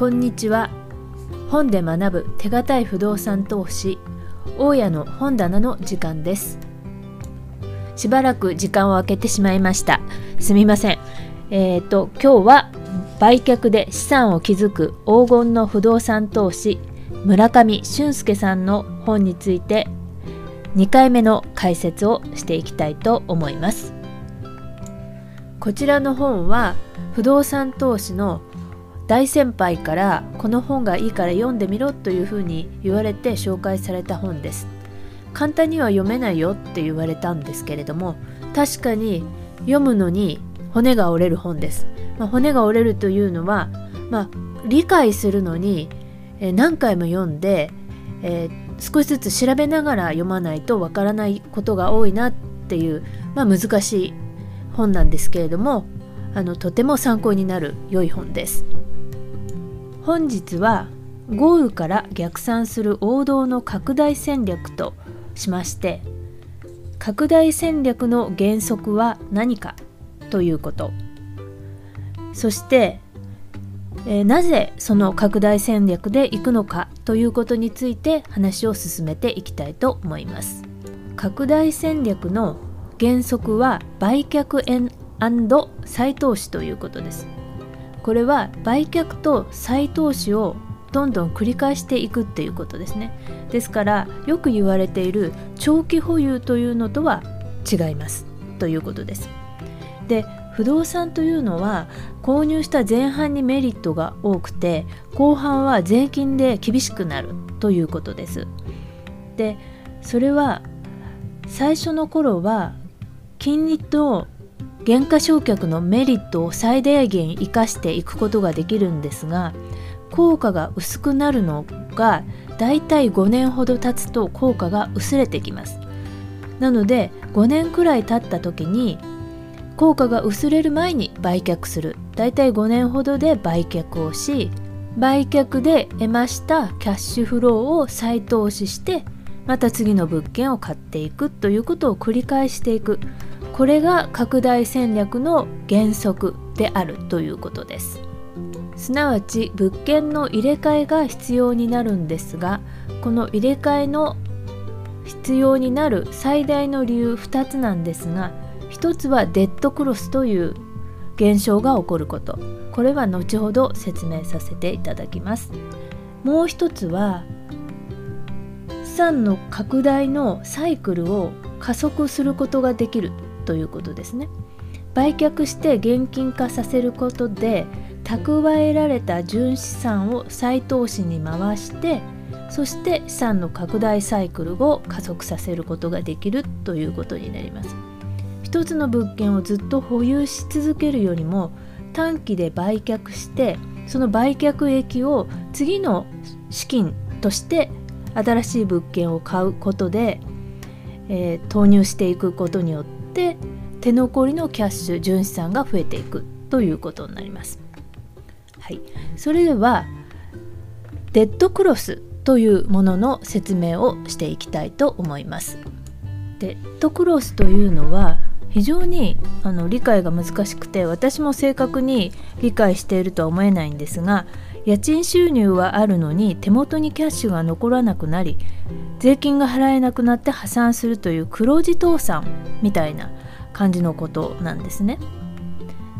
こんにちは。本で学ぶ手堅い不動産投資大家の本棚の時間です。しばらく時間を空けてしまいました。すみません。えっ、ー、と今日は売却で資産を築く黄金の不動産投資村上俊介さんの本について2回目の解説をしていきたいと思います。こちらの本は不動産投資の大先輩からこの本がいいから読んでみろというふうに言われて紹介された本です。簡単には読めないよって言われたんですけれども確かに読むのに骨が折れる本です、まあ、骨が折れるというのは、まあ、理解するのに何回も読んで、えー、少しずつ調べながら読まないとわからないことが多いなっていう、まあ、難しい本なんですけれどもあのとても参考になる良い本です。本日は豪雨から逆算する王道の拡大戦略としまして拡大戦略の原則は何かということそして、えー、なぜその拡大戦略でいくのかということについて話を進めていきたいと思います拡大戦略の原則は売却円再投資ということです。これは売却と再投資をどんどん繰り返していくっていうことですね。ですからよく言われている長期保有というのとは違います。ということです。で不動産というのは購入した前半にメリットが多くて後半は税金で厳しくなる。ということです。でそれは最初の頃は金利と減価償却のメリットを最大限生かしていくことができるんですが効果が薄くなるのがだいたい5年ほど経つと効果が薄れてきます。なので5年くらい経った時に効果が薄れる前に売却する。だいたい5年ほどで売却をし売却で得ましたキャッシュフローを再投資してまた次の物件を買っていくということを繰り返していく。これが拡大戦略の原則であるということです。すなわち物件の入れ替えが必要になるんですがこの入れ替えの必要になる最大の理由2つなんですが1つはデッドクロスという現象が起こること。これは後ほど説明させていただきます。もう1つは資産の拡大のサイクルを加速することができる。ということですね。売却して現金化させることで蓄えられた純資産を再投資に回してそして資産の拡大サイクルを加速させることができるということになります。一つの物件をずっと保有し続けるよりも短期で売却してその売却益を次の資金として新しい物件を買うことで、えー、投入していくことによってって手残りのキャッシュ純資産が増えていくということになります。はい、それではデッドクロスというものの説明をしていきたいと思います。デッドクロスというのは非常にあの理解が難しくて私も正確に理解しているとは思えないんですが家賃収入はあるのに手元にキャッシュが残らなくなり税金が払えなくなって破産するという黒字倒産みたいな感じのことなんですね。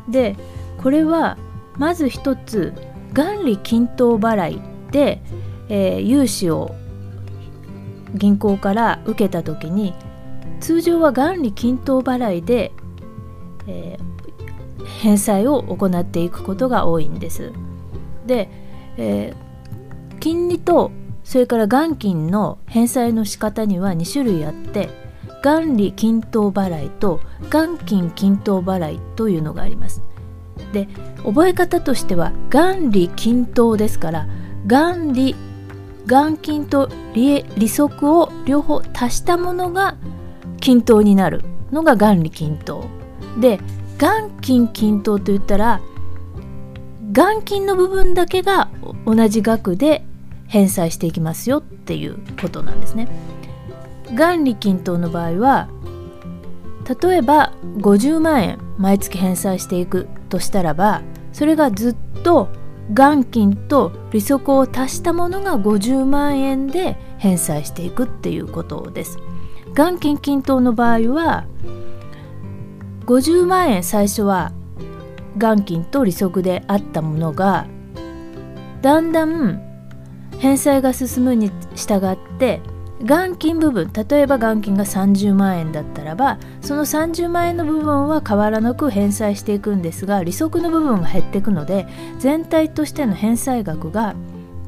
でこれはまず一つ元利均等払いで、えー、融資を銀行から受けた時に通常は元利均等払いで、えー、返済を行っていくことが多いんです。で、えー、金利とそれから元金の返済の仕方には2種類あって元利均等払いと元金均等払いというのがあります。で覚え方としては元利均等ですから元利元金と利息を両方足したものが均等になるのが元利均等。で元金均等といったら元金の部分だけが同じ額で返済していきますよっていうことなんですね。元利均等の場合は例えば50万円毎月返済していくとしたらばそれがずっと元金と利息を足したものが50万円で返済していくっていうことです。元金均等の場合は50万円最初は元金と利息であったものがだんだん返済が進むに従って元金部分例えば元金が30万円だったらばその30万円の部分は変わらなく返済していくんですが利息の部分が減っていくので全体としての返済額が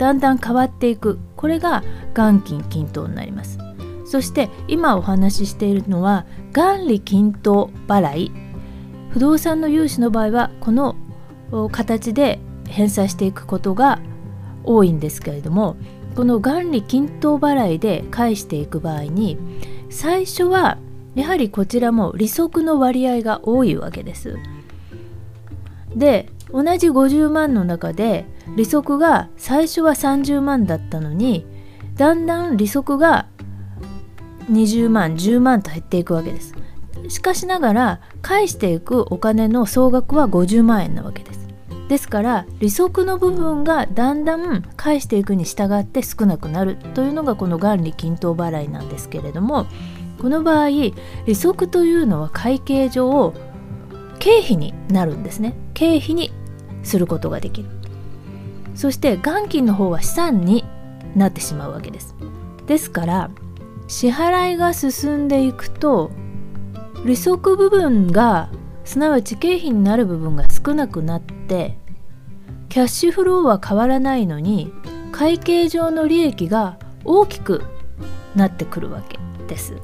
だんだん変わっていく。これが元金均等になります。そして今お話ししているのは元利均等払い。不動産の融資の場合はこの形で返済していくことが多いんですけれどもこの元利均等払いで返していく場合に最初はやはりこちらも利息の割合が多いわけです。で同じ50万の中で利息が最初は30万だったのにだんだん利息が20万10万と減っていくわけです。しかしながら返していくお金の総額は50万円なわけです。ですから利息の部分がだんだん返していくに従って少なくなるというのがこの元利均等払いなんですけれどもこの場合利息というのは会計上経費になるんですね。経費にすることができる。そして元金の方は資産になってしまうわけです。ですから支払いが進んでいくと利息部分がすなわち経費になる部分が少なくなってキャッシュフローは変わらないのに会計上の利益が大きくなってくるわけです。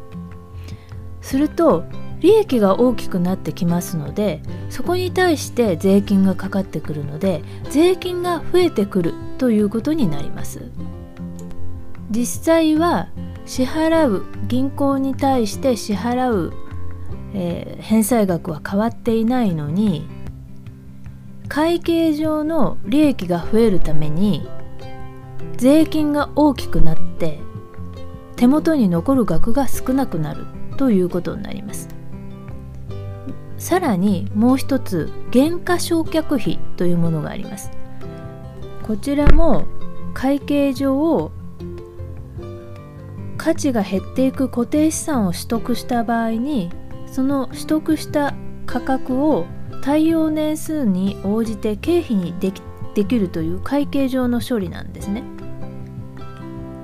すると利益が大きくなってきますのでそこに対して税金がかかってくるので税金が増えてくるということになります。実際は支払う銀行に対して支払う、えー、返済額は変わっていないのに会計上の利益が増えるために税金が大きくなって手元に残る額が少なくなるということになります。さらにもう一つ減価償却費というものがあります。こちらも会計上を価値が減っていく固定資産を取得した場合にその取得した価格を耐用年数に応じて経費にできできるという会計上の処理なんですね。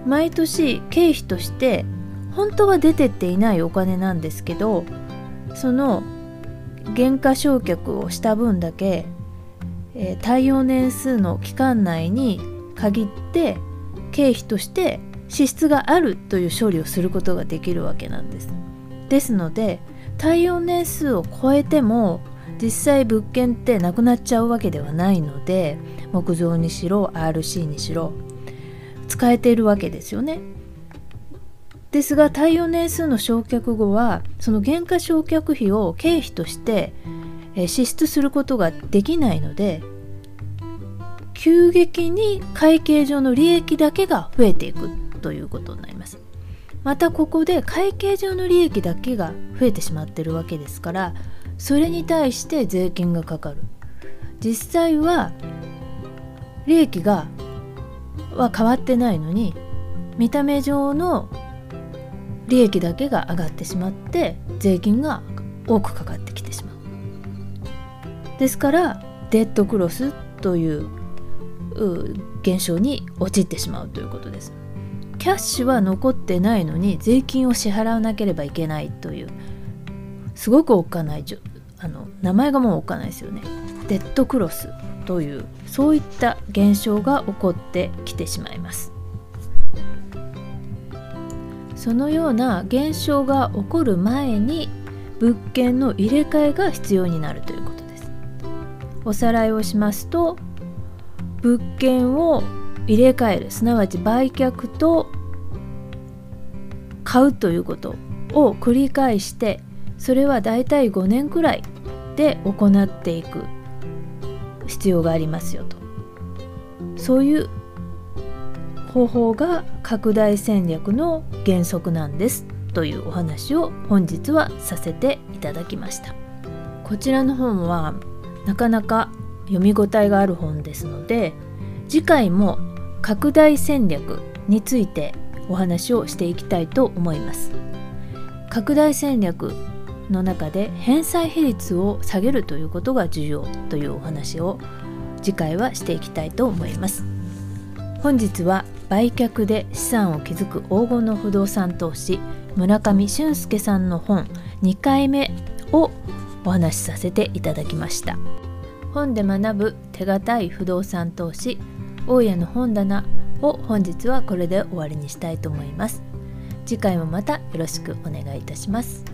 毎年経費として本当は出てっていないお金なんですけどその減価償却をした分だけ、えー、耐用年数の期間内に限って経費として支出があるという処理をすることができるわけなんです。ですので耐用年数を超えても実際物件ってなくなっちゃうわけではないので木造にしろ RC にしろ使えているわけですよね。ですが耐用年数の焼却後はその原価償却費を経費として支出することができないので急激に会計上の利益だけが増えていくということになります。またここで会計上の利益だけが増えてしまってるわけですからそれに対して税金がかかる。実際は利益がは変わってないのに見た目上の利益だけが上がってしまって税金が多くかかってきてしまう。ですからデッドクロスという現象に陥ってしまうということです。キャッシュは残ってないのに税金を支払わなければいけないという。すごくおっかないあの名前がもうおっかないですよね。デッドクロスというそういった現象が起こってきてしまいます。そのような現象が起こる前に物件の入れ替えが必要になるということです。おさらいをしますと物件を入れ替える。すなわち売却と買うということを繰り返してそれはだいたい5年くらいで行っていく必要がありますよと。そういう方法が拡大戦略の原則なんですというお話を本日はさせていただきました。こちらの本はなかなか読み応えがある本ですので次回も拡大戦略についてお話をしていきたいと思います。拡大戦略の中で返済比率を下げるということが重要というお話を次回はしていきたいと思います。本日は売却で資産を築く黄金の不動産投資村上俊介さんの本2回目をお話しさせていただきました。本で学ぶ手堅い不動産投資大家の本棚を本日はこれで終わりにしたいと思います。次回もまたよろしくお願いいたします。